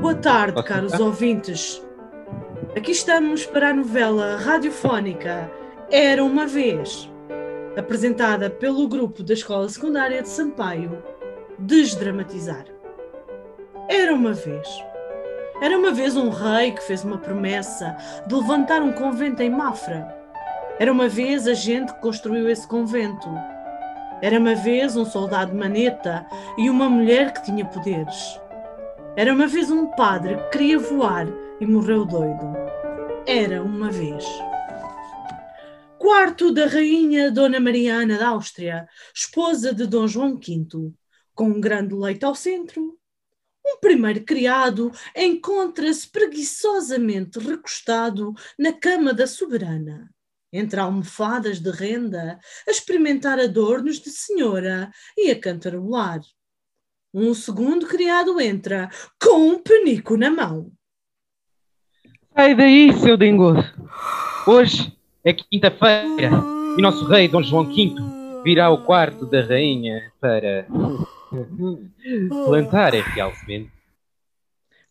Boa tarde, caros ouvintes. Aqui estamos para a novela radiofónica Era uma Vez, apresentada pelo grupo da Escola Secundária de Sampaio, Desdramatizar. Era uma vez. Era uma vez um rei que fez uma promessa de levantar um convento em Mafra. Era uma vez a gente que construiu esse convento. Era uma vez um soldado maneta e uma mulher que tinha poderes. Era uma vez um padre que queria voar e morreu doido. Era uma vez. Quarto da rainha Dona Mariana da Áustria, esposa de Dom João V, com um grande leito ao centro. Um primeiro criado encontra-se preguiçosamente recostado na cama da soberana, entre almofadas de renda, a experimentar adornos de senhora e a cantarolar. Um segundo criado entra com um penico na mão. Sai daí, seu dengoso. Hoje é quinta-feira e nosso rei Dom João V virá ao quarto da rainha para plantar real semente.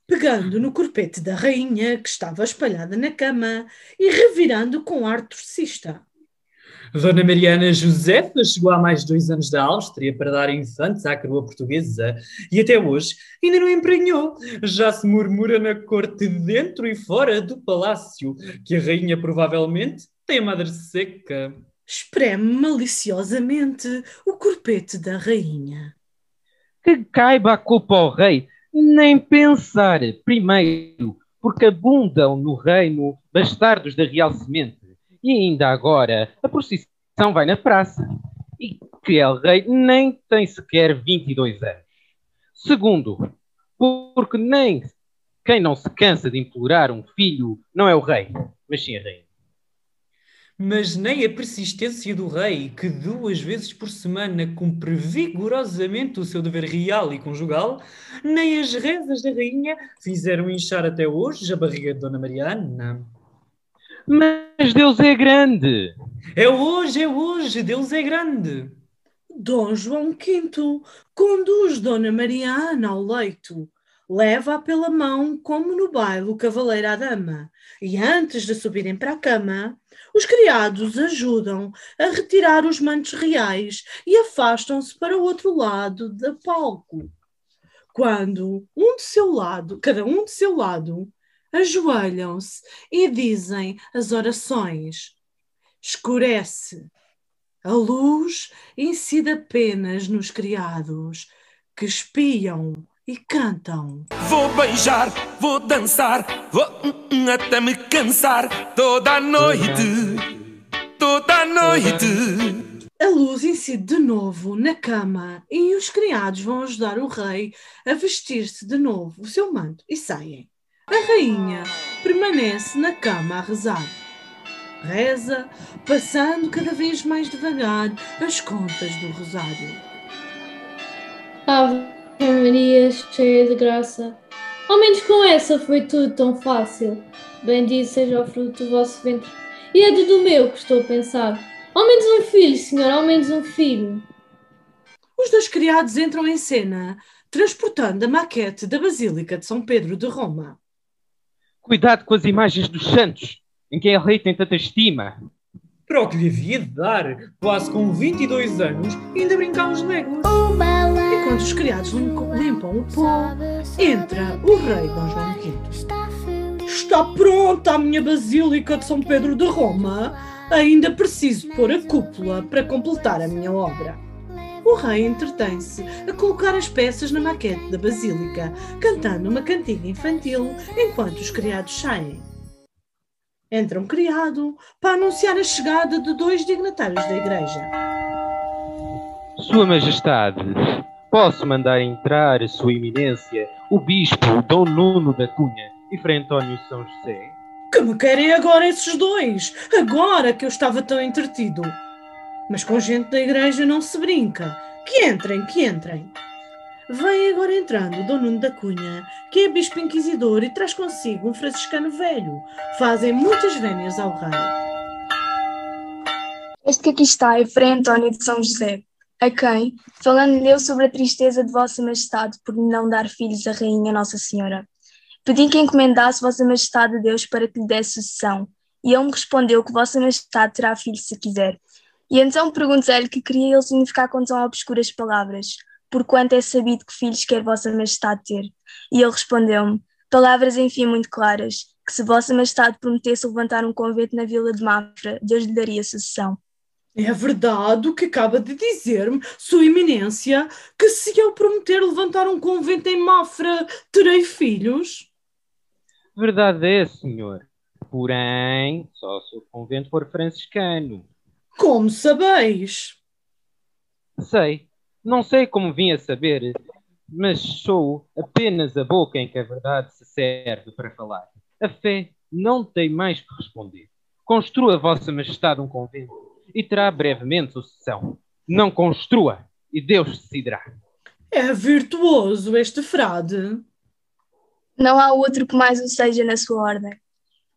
Pegando no corpete da rainha que estava espalhada na cama e revirando com ar torcista. Dona Mariana Josefa chegou há mais de dois anos da Áustria para dar infantes à coroa portuguesa e até hoje ainda não emprenhou. Já se murmura na corte dentro e fora do palácio que a rainha provavelmente tem a madre seca. Espreme maliciosamente o corpete da rainha. Que caiba a culpa ao rei, nem pensar primeiro, porque abundam no reino bastardos da real semente e ainda agora a procissão vai na praça. E que El Rei nem tem sequer 22 anos. Segundo, porque nem quem não se cansa de implorar um filho não é o rei, mas sim a rainha. Mas nem a persistência do rei, que duas vezes por semana cumpre vigorosamente o seu dever real e conjugal, nem as rezas da rainha fizeram inchar até hoje a barriga de Dona Mariana. Mas Deus é grande. É hoje, é hoje, Deus é grande. Dom João V conduz Dona Mariana ao leito, leva-a pela mão como no baile o cavaleiro à dama, e antes de subirem para a cama, os criados ajudam a retirar os mantos reais e afastam-se para o outro lado do palco. Quando um de seu lado, cada um de seu lado, ajoelham-se e dizem as orações. Escurece. A luz incide apenas nos criados que espiam e cantam. Vou beijar, vou dançar, vou hum, hum, até me cansar toda a noite, toda a noite. A luz incide de novo na cama e os criados vão ajudar o rei a vestir-se de novo o seu manto e saem. A rainha permanece na cama a rezar. Reza, passando cada vez mais devagar as contas do rosário. Ave Maria, cheia de graça, ao menos com essa foi tudo tão fácil. Bendito seja o fruto do vosso ventre. E é do meu que estou a pensar. Ao menos um filho, senhor, ao menos um filho. Os dois criados entram em cena, transportando a maquete da Basílica de São Pedro de Roma. Cuidado com as imagens dos santos, em quem a rei tem tanta estima. Para o que lhe havia de dar, quase com 22 anos, ainda brincar uns legos. Enquanto os criados limpam o pó, entra o rei Dom João V. Está pronta a minha Basílica de São Pedro de Roma. Ainda preciso pôr a cúpula para completar a minha obra. O rei entretém-se a colocar as peças na maquete da basílica, cantando uma cantiga infantil enquanto os criados saem. Entra um criado para anunciar a chegada de dois dignatários da igreja. Sua Majestade, posso mandar entrar Sua Eminência, o Bispo Dom Nuno da Cunha e Frei António São José? Que me querem agora esses dois? Agora que eu estava tão entretido. Mas com gente da igreja não se brinca. Que entrem, que entrem. Vem agora entrando Dom Nuno da Cunha, que é bispo inquisidor e traz consigo um franciscano velho. Fazem muitas vénias ao rei. Este que aqui está é Frei António de São José. a quem, falando-lhe sobre a tristeza de Vossa Majestade por não dar filhos à Rainha Nossa Senhora. Pedi que encomendasse Vossa Majestade a Deus para que lhe desse sucessão, e ele me respondeu que Vossa Majestade terá filhos se quiser. E então perguntei-lhe que queria ele significar com tão obscuras palavras, porquanto é sabido que filhos quer Vossa Majestade ter. E ele respondeu-me, palavras enfim muito claras, que se Vossa Majestade prometesse levantar um convento na vila de Mafra, Deus lhe daria sucessão. É verdade o que acaba de dizer-me, Sua Eminência, que se eu prometer levantar um convento em Mafra, terei filhos? Verdade é, senhor. Porém, só se o convento for franciscano. Como sabeis? Sei. Não sei como vim a saber, mas sou apenas a boca em que a verdade se serve para falar. A fé não tem mais que responder. Construa Vossa Majestade um convento e terá brevemente sucessão. Não construa e Deus decidirá. É virtuoso este frade. Não há outro que mais o seja na sua ordem.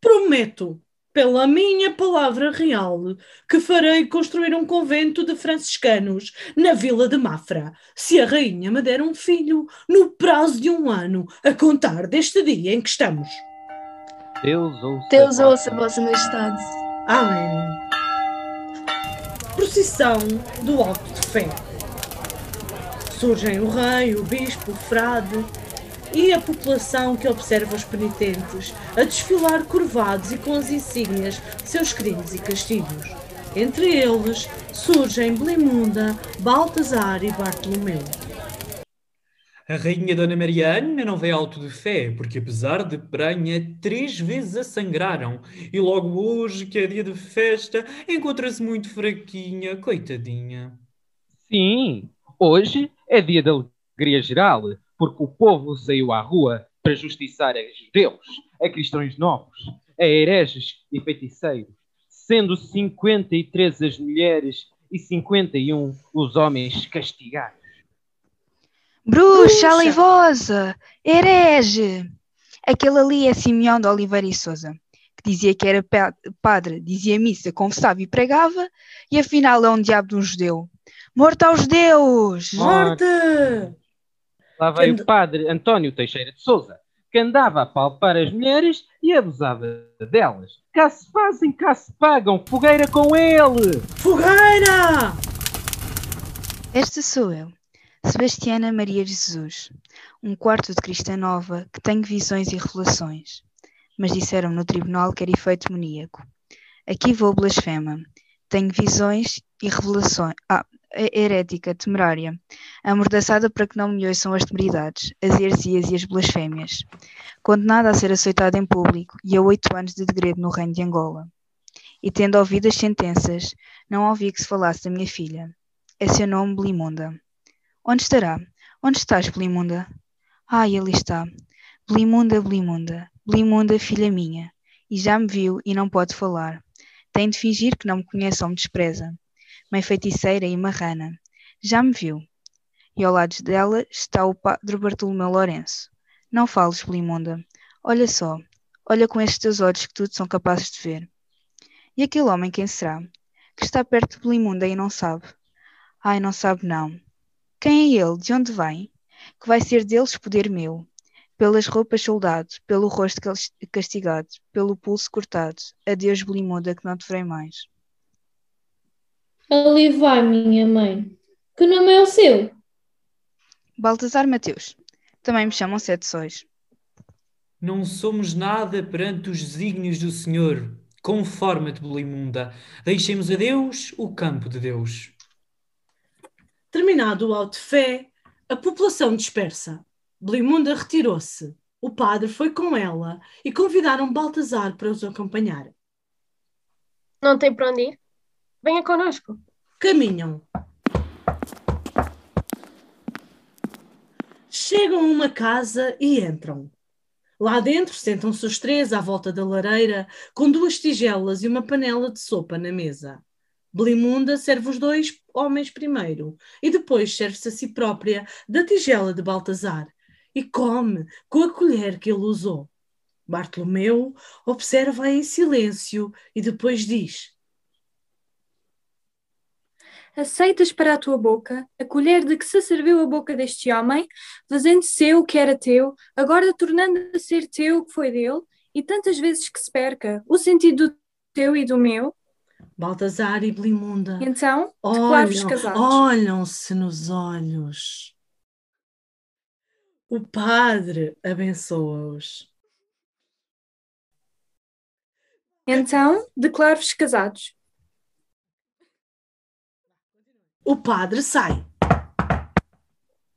Prometo, pela minha palavra real, que farei construir um convento de franciscanos na vila de Mafra, se a rainha me der um filho no prazo de um ano, a contar deste dia em que estamos. Deus ouça, Deus ouça, Vossa Majestade. Amém. Procissão do Alto de Fé. Surgem o rei, o bispo, o frade e a população que observa os penitentes a desfilar curvados e com as insígnias de seus crimes e castigos. Entre eles surgem Blimunda, Baltazar e Bartolomeu. A rainha Dona Mariana não veio alto de fé, porque apesar de pranha, três vezes a sangraram. E logo hoje, que é dia de festa, encontra-se muito fraquinha, coitadinha. Sim, hoje é dia de alegria geral, porque o povo saiu à rua para justiçar a judeus, a cristãos novos, a hereges e feiticeiros, sendo 53 as mulheres e 51 os homens castigados. Bruxa, alivosa, herege. Aquele ali é Simeão de Oliveira e Souza, que dizia que era pa- padre, dizia missa, confessava e pregava, e afinal é um diabo de um judeu. Morto aos judeus! Morte! Lá veio Quem- o padre António Teixeira de Souza, que andava a palpar as mulheres e abusava delas. Cá se fazem, cá se pagam, fogueira com ele! Fogueira! Esta sou eu, Sebastiana Maria de Jesus, um quarto de cristã nova que tenho visões e revelações. Mas disseram no tribunal que era efeito demoníaco. Aqui vou blasfema. Tenho visões e revelações. Ah, herética, temerária, amordaçada para que não me ouçam as temeridades, as heresias e as blasfémias. Condenada a ser açoitada em público e a oito anos de degredo no reino de Angola. E tendo ouvido as sentenças, não ouvi que se falasse da minha filha. É seu nome Belimunda. Onde estará? Onde estás, Belimunda? Ah, ele está. Belimunda, Belimunda, Belimunda, filha minha. E já me viu e não pode falar. Tem de fingir que não me conhece ou me despreza. Mãe feiticeira e marrana. Já me viu. E ao lado dela está o padre Bartolomeu Lourenço. Não fales, Belimunda. Olha só. Olha com estes teus olhos que tudo são capazes de ver. E aquele homem quem será? Que está perto de Belimunda e não sabe. Ai, não sabe não. Quem é ele? De onde vem? Que vai ser deles poder meu. Pelas roupas soldado, pelo rosto cas- castigado, pelo pulso cortado. Adeus, Belimunda, que não te verei mais. Ali vai, minha mãe. Que nome é o seu? Baltazar Mateus. Também me chamam Sete Sóis. Não somos nada perante os desígnios do Senhor. Conforma-te, Belimunda. Deixemos a Deus o campo de Deus. Terminado o auto de fé, a população dispersa. Belimunda retirou-se. O padre foi com ela e convidaram Baltazar para os acompanhar. Não tem para onde ir? Venha connosco. Caminham. Chegam a uma casa e entram. Lá dentro sentam-se os três à volta da lareira, com duas tigelas e uma panela de sopa na mesa. Belimunda serve os dois homens primeiro e depois serve-se a si própria da tigela de Baltazar e come com a colher que ele usou. Bartolomeu observa em silêncio e depois diz: aceitas para a tua boca a colher de que se serviu a boca deste homem, fazendo seu o que era teu, agora tornando a ser teu o que foi dele, e tantas vezes que se perca o sentido do teu e do meu? Baltazar e Blimunda Então, declaro-vos olham, casados. olham-se nos olhos. O padre abençoa-os. Então, declaro-vos casados. O padre sai.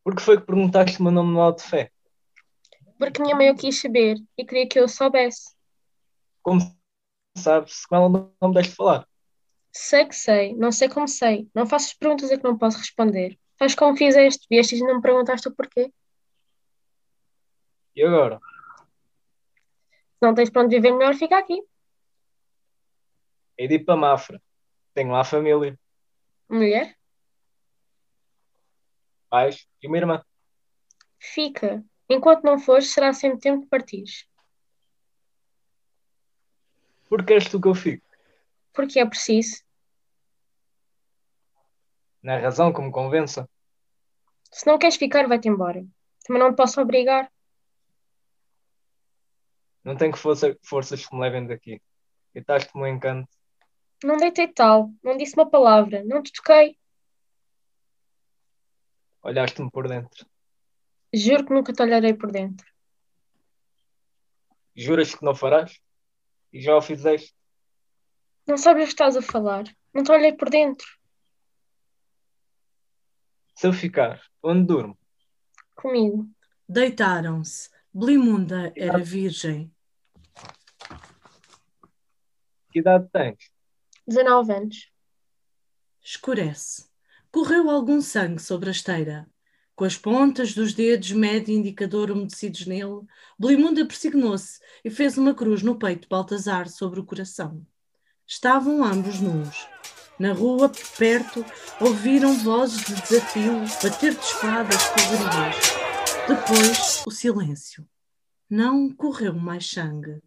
Por que foi que perguntaste o meu nome no alto de fé? Porque minha mãe o quis saber e queria que eu soubesse. Como sabes, com ela não, não me deste falar. Sei que sei, não sei como sei. Não faças perguntas a que não posso responder. Faz como fizeste, vieste e não me perguntaste o porquê. E agora? Se não tens para onde viver melhor, fica aqui. Hei de ir para Mafra. Tenho lá a família, Mulher, pais e uma irmã. fica. Enquanto não fores, será sempre tempo de partires. Por que és tu que eu fico? Porque é preciso. É razão que me convença. Se não queres ficar, vai-te embora. Também não te posso obrigar. Não tenho força, forças que me levem daqui. Deitaste-me um encanto. Não deitei tal, não disse uma palavra, não te toquei. Olhaste-me por dentro. Juro que nunca te olharei por dentro. Juras que não farás? E já o fizeste. Não sabes o que estás a falar. Não te olhei por dentro. Se eu ficar, onde durmo? Comigo. Deitaram-se. Blimunda era virgem. Que idade tens? 19 anos. Escurece. Correu algum sangue sobre a esteira. Com as pontas dos dedos médio e indicador umedecidos nele, Blimunda persignou-se e fez uma cruz no peito de Baltazar sobre o coração. Estavam ambos nus. Na rua, perto, ouviram vozes de desafio, bater de espadas coloridas. Depois, o silêncio. Não correu mais sangue.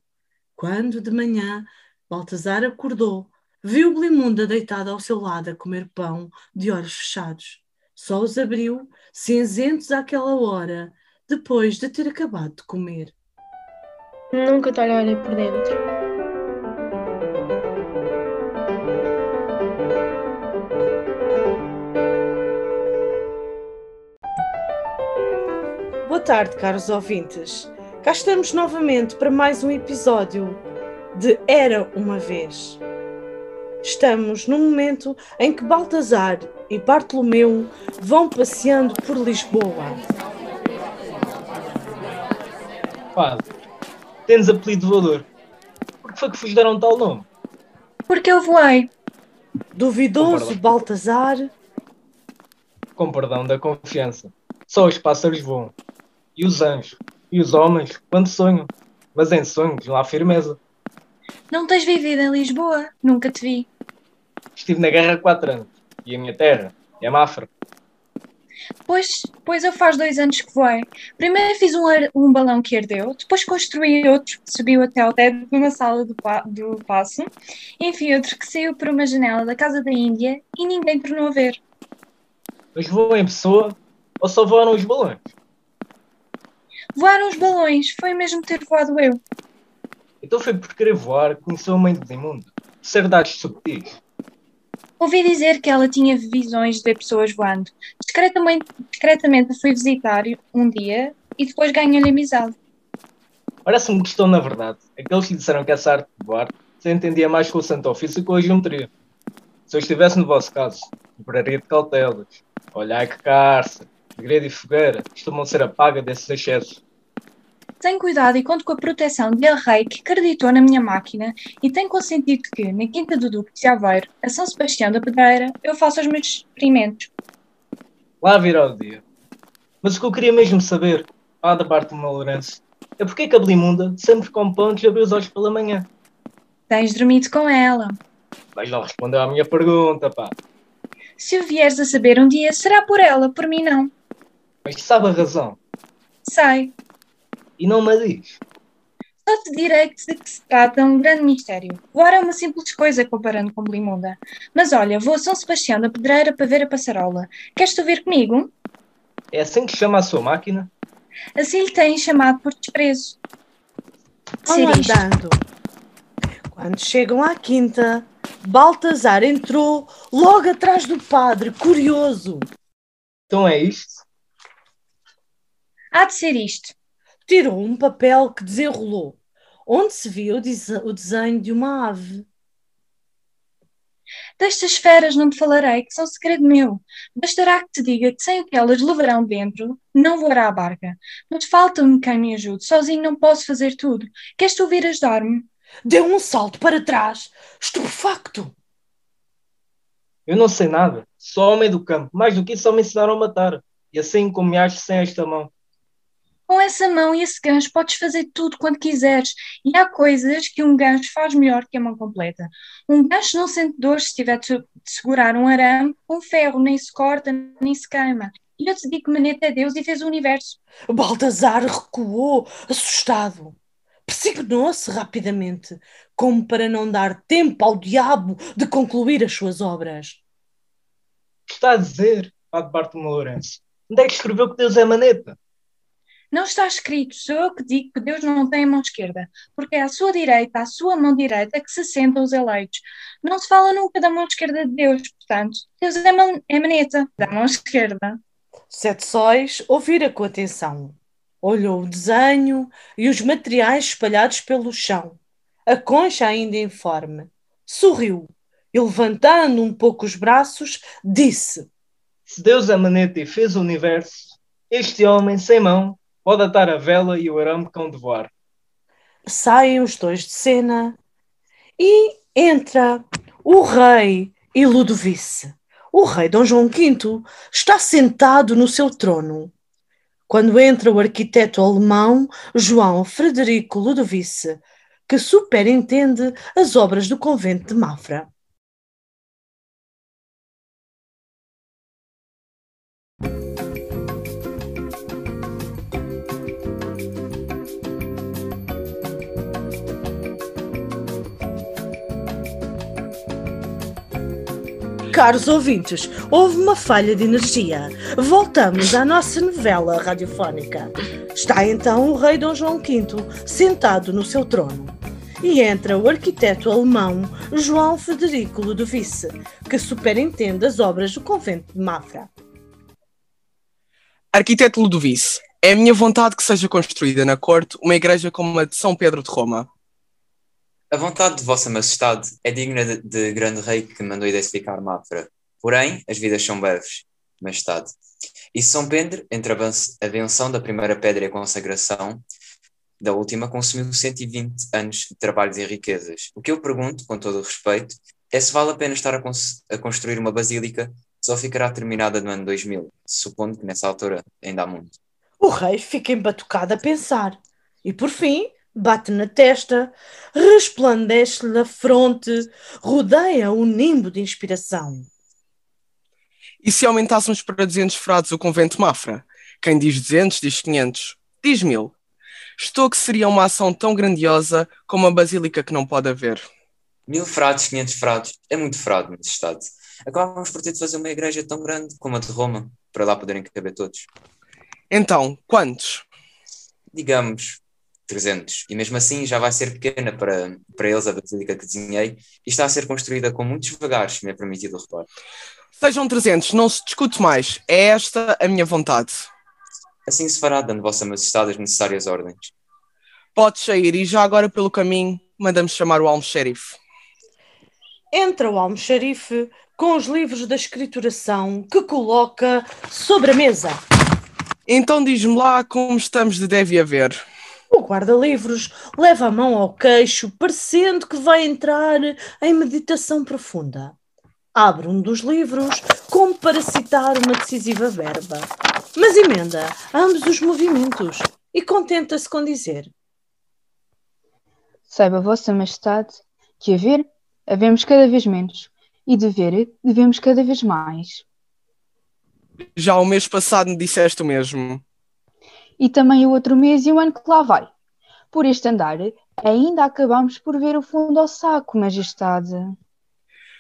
Quando, de manhã, Baltazar acordou, viu Blimunda deitada ao seu lado a comer pão de olhos fechados. Só os abriu, cinzentos àquela hora, depois de ter acabado de comer. Nunca te olharei por dentro. Boa tarde, caros ouvintes. Cá estamos novamente para mais um episódio de Era uma Vez. Estamos no momento em que Baltazar e Bartolomeu vão passeando por Lisboa. Padre, tens apelido voador. Por que foi que vos deram tal nome? Porque eu voei. Duvidoso. Baltazar, Com perdão da confiança. Só os pássaros voam. E os anjos. E os homens, quando sonham. Mas em sonhos não há firmeza. Não tens vivido em Lisboa? Nunca te vi. Estive na guerra há quatro anos. E a minha terra é Mafra. Pois, pois eu faz dois anos que voei. Primeiro fiz um, ar- um balão que ardeu, depois construí outro que subiu até ao teto de uma sala do, pa- do passo, enfim, outro que saiu por uma janela da casa da Índia e ninguém tornou a ver. Mas voam em pessoa ou só voaram os balões? Voaram os balões, foi mesmo ter voado eu. Então foi por querer voar que conheceu a mãe de Dimundo. Ser dados subtis. Ouvi dizer que ela tinha visões de ver pessoas voando. Discretamente, discretamente a fui visitar um dia e depois ganhei-lhe amizade. Parece-me que estão, na verdade, aqueles que disseram que essa arte de voar se entendia mais com o santo ofício que com a geometria. Se eu estivesse no vosso caso, lembraria de cautelas. Olhai que carça, segredo e fogueira costumam ser a paga desses excessos. Tenho cuidado e conto com a proteção de El Rei que acreditou na minha máquina e tem consentido que, na Quinta do Duque de Aveiro, a São Sebastião da Pedreira, eu faça os meus experimentos. Lá virá o dia. Mas o que eu queria mesmo saber, lá da parte do meu Lourenço, é porque é que a Belimunda sempre come pão de abrir os olhos pela manhã. Tens dormido com ela. Mas não respondeu à minha pergunta, pá. Se o vieres a saber um dia, será por ela, por mim não. Mas sabe a razão. Sei. E não me diz. Só te direi que se trata um grande mistério. Voar é uma simples coisa comparando com Belimunda. Mas olha, vou a São Sebastião da Pedreira para ver a passarola. Queres tu vir comigo? É assim que chama a sua máquina? Assim lhe têm chamado por desprezo. Vão andando. Quando chegam à quinta, Baltazar entrou logo atrás do padre, curioso. Então é isto? Há de ser isto. Tirou um papel que desenrolou, onde se via o, dese- o desenho de uma ave. Destas feras não te falarei, que são segredo meu. Bastará que te diga que sem o que elas levarão dentro, não voará a barca. Mas falta-me quem me ajude. Sozinho não posso fazer tudo. Queres tu vir ajudar-me? Deu um salto para trás, estupefacto. Eu não sei nada. Sou homem do campo. Mais do que isso, só me ensinaram a matar. E assim como me acho sem esta mão. Com essa mão e esse gancho podes fazer tudo quanto quiseres. E há coisas que um gancho faz melhor que a mão completa. Um gancho não sente dor se tiver de de segurar um arame. Um ferro nem se corta, nem se queima. E eu te digo que Maneta é Deus e fez o universo. Baltazar recuou, assustado. Persignou-se rapidamente, como para não dar tempo ao diabo de concluir as suas obras. O que está a dizer, Padre Bartolomeu Lourenço? Onde é que escreveu que Deus é maneta? Não está escrito, sou eu que digo que Deus não tem a mão esquerda, porque é à sua direita, à sua mão direita, que se sentam os eleitos. Não se fala nunca da mão esquerda de Deus, portanto, Deus é, mão, é maneta, da mão esquerda. Sete Sóis ouvira com atenção. Olhou o desenho e os materiais espalhados pelo chão, a concha ainda informe. Sorriu e, levantando um pouco os braços, disse: Se Deus é maneta e fez o universo, este homem sem mão pode atar a vela e o arame cão de voar. Saem os dois de cena e entra o rei e Ludovice. O rei Dom João V está sentado no seu trono. Quando entra o arquiteto alemão João Frederico Ludovice, que superintende as obras do convento de Mafra. Caros ouvintes, houve uma falha de energia. Voltamos à nossa novela radiofónica. Está então o rei Dom João V sentado no seu trono. E entra o arquiteto alemão João Frederico Ludovice, que superintende as obras do convento de Mafra. Arquiteto Ludovice, é a minha vontade que seja construída na corte uma igreja como a de São Pedro de Roma. A vontade de Vossa Majestade é digna de, de grande rei que mandou identificar Mafra. Porém, as vidas são breves, Majestade. E São Pedro, entre a benção- da primeira pedra e a consagração da última, consumiu 120 anos de trabalhos e riquezas. O que eu pergunto, com todo o respeito, é se vale a pena estar a, a construir uma basílica que só ficará terminada no ano 2000, supondo que nessa altura ainda há muito. O rei fica embatucado a pensar e, por fim, bate na testa, resplandece-lhe a fronte, rodeia um nimbo de inspiração. E se aumentássemos para 200 frades o convento de Mafra? Quem diz 200 diz 500, diz 1000. Estou que seria uma ação tão grandiosa como a basílica que não pode haver. Mil frades, 500 frades, é muito frade, Majestade. Acabávamos por ter de fazer uma igreja tão grande como a de Roma, para lá poderem caber todos. Então, quantos? Digamos 300. E mesmo assim já vai ser pequena para, para eles a basílica que desenhei e está a ser construída com muitos devagares, se me é permitido o reparo. Sejam 300, não se discute mais. É esta a minha vontade. Assim se fará, dando Vossa Majestade as necessárias ordens. Podes sair e já agora pelo caminho mandamos chamar o almoxerife. Entra o almoxarife com os livros da escrituração que coloca sobre a mesa. Então diz-me lá como estamos de deve haver. O guarda-livros leva a mão ao queixo, parecendo que vai entrar em meditação profunda. Abre um dos livros, como para citar uma decisiva verba, mas emenda ambos os movimentos e contenta-se com dizer: Saiba Vossa Majestade que a ver, havemos cada vez menos, e de ver, devemos cada vez mais. Já o mês passado me disseste o mesmo. E também o outro mês e o ano que lá vai. Por este andar, ainda acabamos por ver o fundo ao saco, Majestade.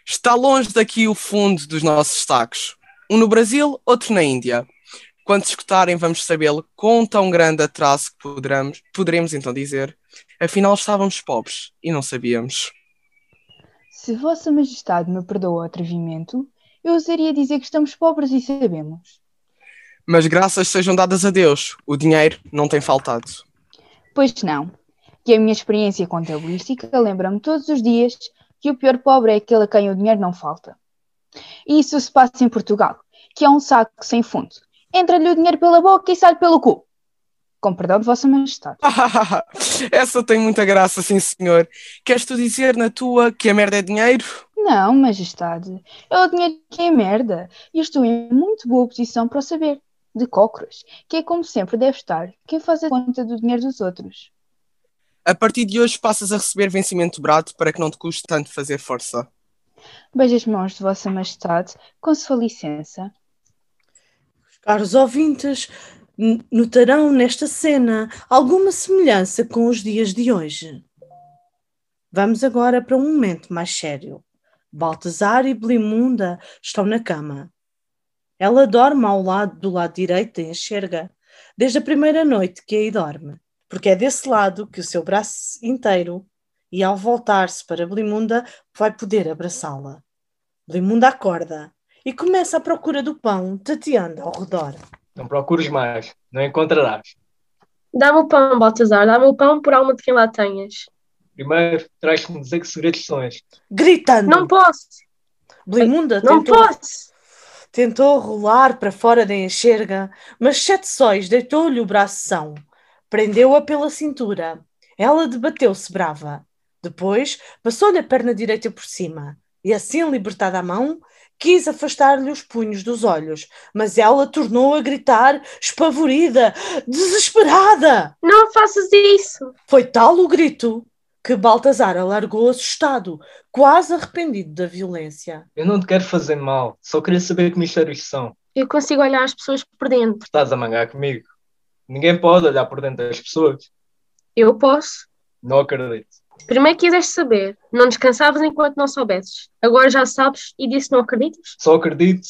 Está longe daqui o fundo dos nossos sacos. Um no Brasil, outro na Índia. Quando escutarem, vamos sabê-lo com tão grande atraso que poderemos, poderemos então dizer. Afinal, estávamos pobres e não sabíamos. Se Vossa Majestade me perdoa o atrevimento, eu ousaria dizer que estamos pobres e sabemos. Mas graças sejam dadas a Deus, o dinheiro não tem faltado. Pois não. Que a minha experiência contabilística lembra-me todos os dias que o pior pobre é aquele a quem o dinheiro não falta. E isso se passa em Portugal, que é um saco sem fundo. Entra-lhe o dinheiro pela boca e sai pelo cu. Com perdão de Vossa Majestade. Essa tem muita graça, sim senhor. Queres tu dizer na tua que a merda é dinheiro? Não, Majestade. É o dinheiro que é merda. E estou em muito boa posição para o saber. De cócoras, que é como sempre deve estar quem faz a conta do dinheiro dos outros. A partir de hoje passas a receber vencimento dobrado para que não te custe tanto fazer força. Beijo as mãos de Vossa Majestade, com sua licença. Caros ouvintes, notarão nesta cena alguma semelhança com os dias de hoje. Vamos agora para um momento mais sério. Baltazar e Belimunda estão na cama. Ela dorme ao lado do lado direito da enxerga, desde a primeira noite que aí dorme, porque é desse lado que o seu braço inteiro, e ao voltar-se para Belimunda, vai poder abraçá-la. Belimunda acorda e começa a procura do pão, tateando ao redor. Não procures mais, não encontrarás. Dá-me o pão, Baltazar, dá-me o pão por alma de quem lá tenhas. Primeiro, traz-me dizer que segredos são estes. Gritando! Não posso! Belimunda Não tentou, posso! Tentou rolar para fora da enxerga, mas Sete Sóis deitou-lhe o bração, prendeu-a pela cintura. Ela debateu-se brava. Depois, passou-lhe a perna direita por cima, e assim, libertada a mão, quis afastar-lhe os punhos dos olhos, mas ela tornou a gritar, espavorida, desesperada. Não faças isso! Foi tal o grito que Baltazar alargou assustado, quase arrependido da violência. Eu não te quero fazer mal, só queria saber que mistérios são. Eu consigo olhar as pessoas por dentro. Estás a mangar comigo. Ninguém pode olhar por dentro das pessoas. Eu posso. Não acredito. Primeiro quiseste saber, não descansavas enquanto não soubesses. Agora já sabes e disse não acreditas? Só acredito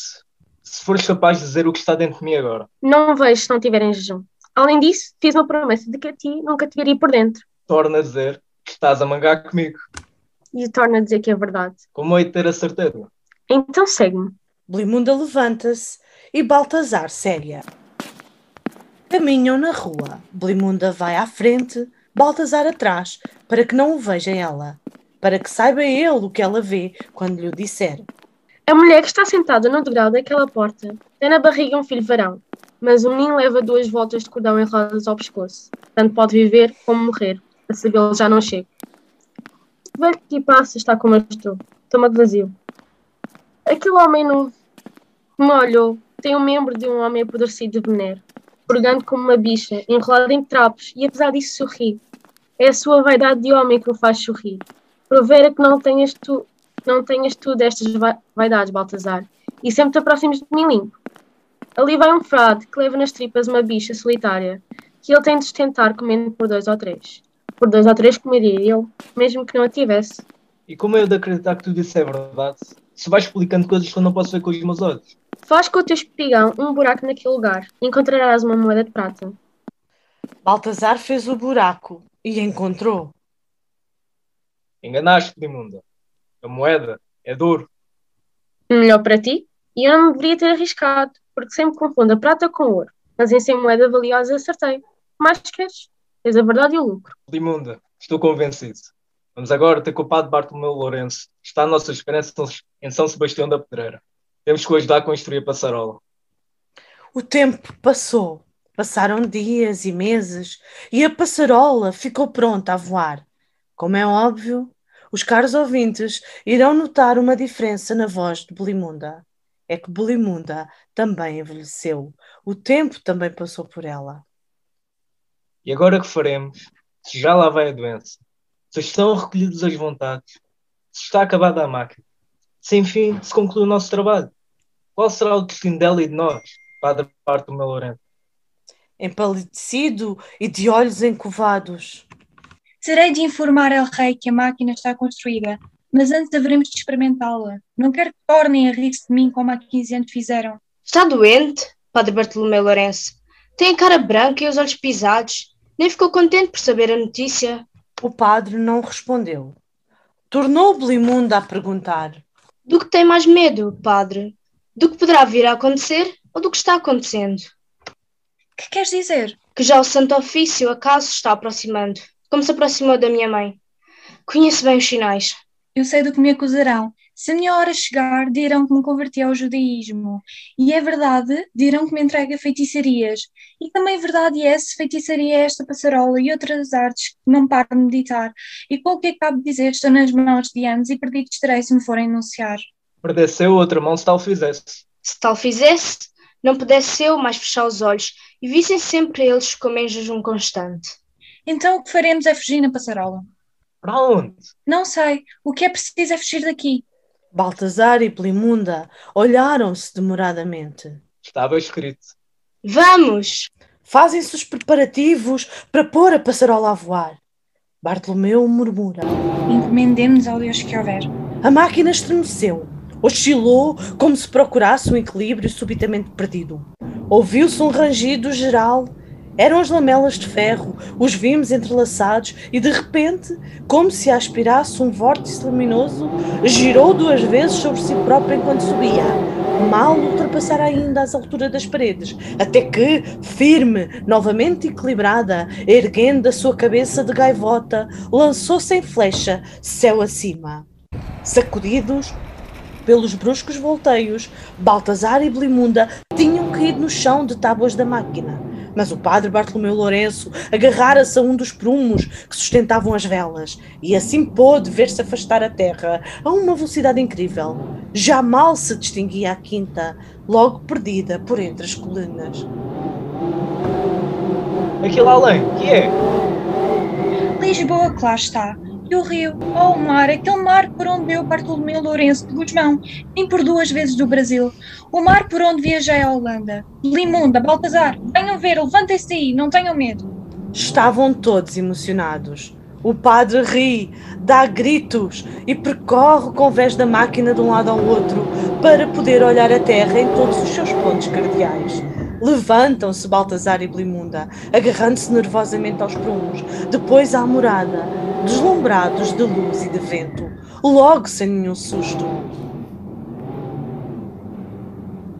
se fores capaz de dizer o que está dentro de mim agora. Não vejo se não tiver em jejum. Além disso, fiz uma promessa de que a ti nunca te veria por dentro. Torna a dizer estás a mangar comigo. E torna a dizer que é verdade. Como hei de ter a certeza? Então segue-me. Belimunda levanta-se e Baltazar segue-a. Caminham na rua. Belimunda vai à frente, Baltazar atrás, para que não o veja ela, para que saiba ele o que ela vê quando lhe o disser. A mulher que está sentada no degrau daquela porta tem na barriga um filho varão, mas o menino leva duas voltas de cordão enroladas ao pescoço. Tanto pode viver como morrer. A sabê-lo já não chega. O velho que passa está como eu estou, estômago vazio. Aquele homem que me olhou tem um membro de um homem apodrecido de veneno, purgando como uma bicha, enrolado em trapos e apesar disso sorri. É a sua vaidade de homem que o faz sorrir. Provera que não tenhas tu, não tenhas tu destas va- vaidades, Baltazar, e sempre te aproximes de mim limpo. Ali vai um frade que leva nas tripas uma bicha solitária, que ele tem de sustentar comendo por dois ou três. Por dois ou três comeria ele, mesmo que não a tivesse. E como eu de acreditar que tudo isso é verdade? Se vais explicando coisas que eu não posso ver com os meus olhos. Faz com o teu espigão um buraco naquele lugar e encontrarás uma moeda de prata. Baltazar fez o buraco e encontrou. Enganaste, Dimunda. A moeda é de ouro. Melhor para ti? E eu não deveria ter arriscado, porque sempre confundo a prata com ouro. Mas em ser moeda valiosa acertei. Mais queres? Tens a verdade e o lucro. Dimunda, estou convencido. Vamos agora ter com o padre Bartolomeu Lourenço. Está a nossa esperança em São Sebastião da Pedreira. Temos que o ajudar a construir a passarola. O tempo passou. Passaram dias e meses e a passarola ficou pronta a voar. Como é óbvio, os caros ouvintes irão notar uma diferença na voz de Belimunda. É que Belimunda também envelheceu. O tempo também passou por ela. E agora que faremos? Se já lá vai a doença, se estão recolhidas as vontades, se está acabada a máquina, se enfim se conclui o nosso trabalho, qual será o destino dela e de nós, Padre Bartolomeu Lourenço? Empalidecido e de olhos encovados. Terei de informar El Rei que a máquina está construída, mas antes haveremos de experimentá-la. Não quero que tornem a rir-se de mim como há 15 anos fizeram. Está doente, Padre Bartolomeu Lourenço? Tem a cara branca e os olhos pisados. Nem ficou contente por saber a notícia. O padre não respondeu. Tornou Belimunda a perguntar. Do que tem mais medo, padre? Do que poderá vir a acontecer ou do que está acontecendo? Que queres dizer? Que já o Santo Ofício acaso está aproximando, como se aproximou da minha mãe. Conheço bem os sinais. Eu sei do que me acusarão. Se a minha hora chegar, dirão que me converti ao judaísmo. E é verdade, dirão que me entrego a feitiçarias. E também verdade é se feitiçaria é esta passarola e outras artes que não paro de meditar. E com o que acabo de dizer, estou nas mãos de anos e perdido estarei se me forem enunciar. Perdesse eu outra mão se tal fizesse. Se tal fizesse, não pudesse eu mais fechar os olhos e vissem sempre eles como em jejum constante. Então o que faremos é fugir na passarola. Para onde? Não sei. O que é preciso é fugir daqui. Baltazar e Pelimunda olharam-se demoradamente. Estava escrito. Vamos! Fazem-se os preparativos para pôr a passarola a voar. Bartolomeu murmura. Encomendemos ao Deus que houver. A máquina estremeceu. Oscilou como se procurasse um equilíbrio subitamente perdido. Ouviu-se um rangido geral eram as lamelas de ferro, os vimos entrelaçados e de repente, como se aspirasse um vórtice luminoso, girou duas vezes sobre si próprio enquanto subia. Mal ultrapassar ainda as alturas das paredes, até que, firme, novamente equilibrada, erguendo a sua cabeça de gaivota, lançou-se em flecha, céu acima. Sacudidos, pelos bruscos volteios, Baltazar e Blimunda tinham caído no chão de tábuas da máquina mas o padre Bartolomeu Lourenço agarrara-se a um dos prumos que sustentavam as velas e assim pôde ver-se afastar a terra a uma velocidade incrível. Já mal se distinguia a quinta, logo perdida por entre as colunas. Aquilo além, que é? Lisboa, que lá está. E o rio, oh o mar, aquele mar por onde veio Bartolomeu Lourenço de Guzmão, nem por duas vezes do Brasil. O mar por onde viajei à Holanda. Limunda, Baltazar, venham ver, levantem-se daí, não tenham medo. Estavam todos emocionados. O padre ri, dá gritos e percorre o convés da máquina de um lado ao outro para poder olhar a terra em todos os seus pontos cardeais. Levantam-se Baltazar e Blimunda, agarrando-se nervosamente aos prumos, depois à morada, deslumbrados de luz e de vento, logo sem nenhum susto.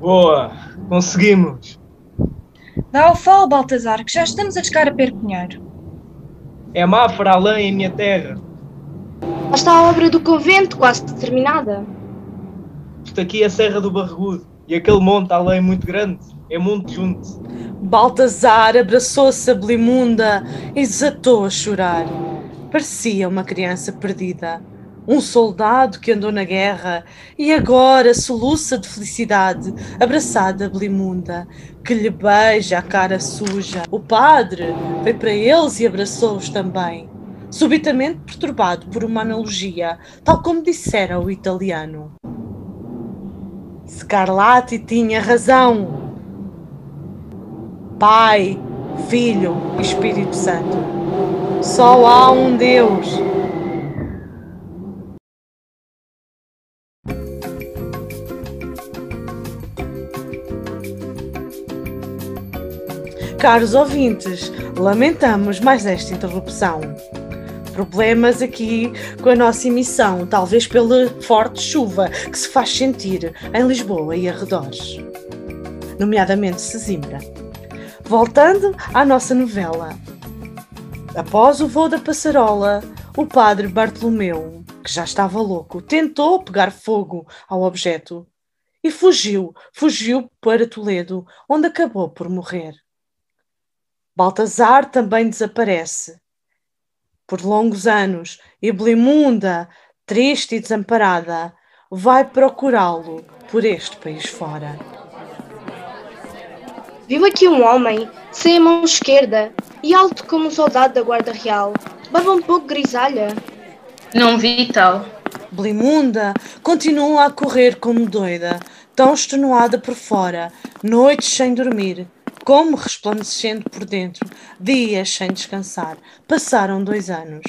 Boa! Conseguimos! Dá o falo, Baltazar, que já estamos a chegar a Percunheiro. É Mafra além em minha terra. Lá está a obra do convento quase terminada. Isto aqui é a Serra do Barregudo e aquele monte além muito grande. É muito junto. Baltazar abraçou-se a Blimunda e desatou a chorar. Parecia uma criança perdida. Um soldado que andou na guerra e agora soluça de felicidade, abraçada a Blimunda, que lhe beija a cara suja. O padre foi para eles e abraçou-os também, subitamente perturbado por uma analogia, tal como dissera o italiano. Scarlatti tinha razão. Pai, Filho Espírito Santo. Só há um Deus. Caros ouvintes, lamentamos mais esta interrupção. Problemas aqui com a nossa emissão, talvez pela forte chuva que se faz sentir em Lisboa e arredores, nomeadamente Sesimbra. Voltando à nossa novela. Após o voo da passarola, o padre Bartolomeu, que já estava louco, tentou pegar fogo ao objeto e fugiu, fugiu para Toledo, onde acabou por morrer. Baltazar também desaparece. Por longos anos, e Blimunda, triste e desamparada, vai procurá-lo por este país fora. Viu aqui um homem, sem a mão esquerda e alto como um soldado da Guarda Real, barba um pouco grisalha. Não vi tal. Blimunda continua a correr como doida, tão extenuada por fora, noites sem dormir, como resplandecendo por dentro, dias sem descansar. Passaram dois anos.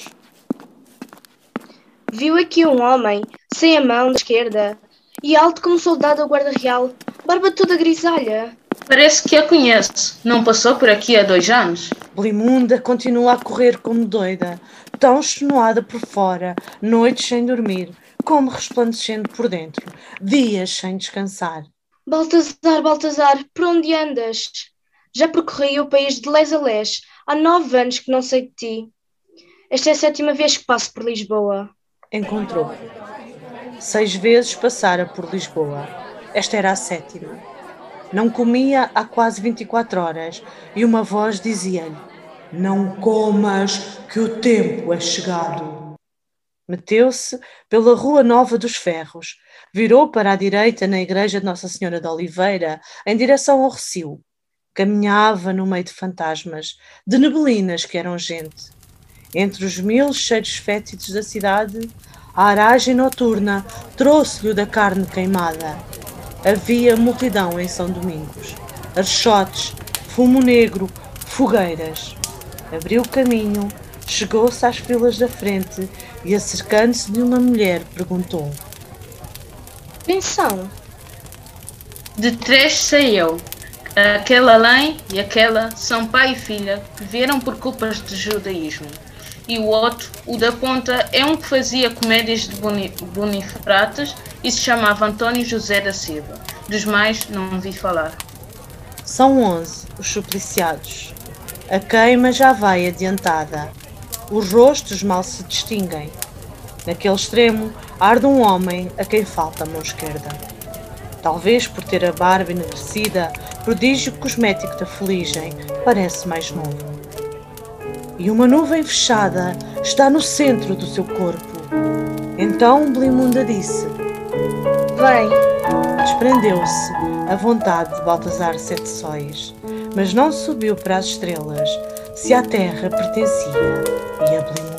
Viu aqui um homem, sem a mão da esquerda, e alto como um soldado da Guarda Real, barba toda grisalha. Parece que a conhece. Não passou por aqui há dois anos? Blimunda continua a correr como doida, tão extenuada por fora, noites sem dormir, como resplandecendo por dentro, dias sem descansar. Baltazar, Baltazar, por onde andas? Já percorri o país de les a les. Há nove anos que não sei de ti. Esta é a sétima vez que passo por Lisboa. Encontrou. Seis vezes passara por Lisboa. Esta era a sétima. Não comia há quase 24 horas e uma voz dizia-lhe: Não comas, que o tempo é chegado. Meteu-se pela Rua Nova dos Ferros, virou para a direita na igreja de Nossa Senhora de Oliveira, em direção ao Recio. Caminhava no meio de fantasmas, de neblinas que eram gente. Entre os mil cheiros fétidos da cidade, a aragem noturna trouxe-lhe da carne queimada. Havia multidão em São Domingos, archotes, fumo negro, fogueiras. Abriu o caminho, chegou-se às filas da frente e, acercando-se de uma mulher, perguntou: Quem são? De três sei eu. Aquela além e aquela são pai e filha que vieram por culpas de judaísmo. E o outro, o da ponta, é um que fazia comédias de boni bonifrates e se chamava António José da Silva. Dos mais não vi falar. São onze os supliciados. A queima já vai adiantada. Os rostos mal se distinguem. Naquele extremo arde um homem a quem falta a mão esquerda. Talvez por ter a barba enegrecida, prodígio cosmético da fuligem, parece mais novo. E uma nuvem fechada está no centro do seu corpo. Então Blimunda disse: Vem. Desprendeu-se a vontade de Baltazar Sete Sóis, mas não subiu para as estrelas se à terra pertencia e a Blimunda.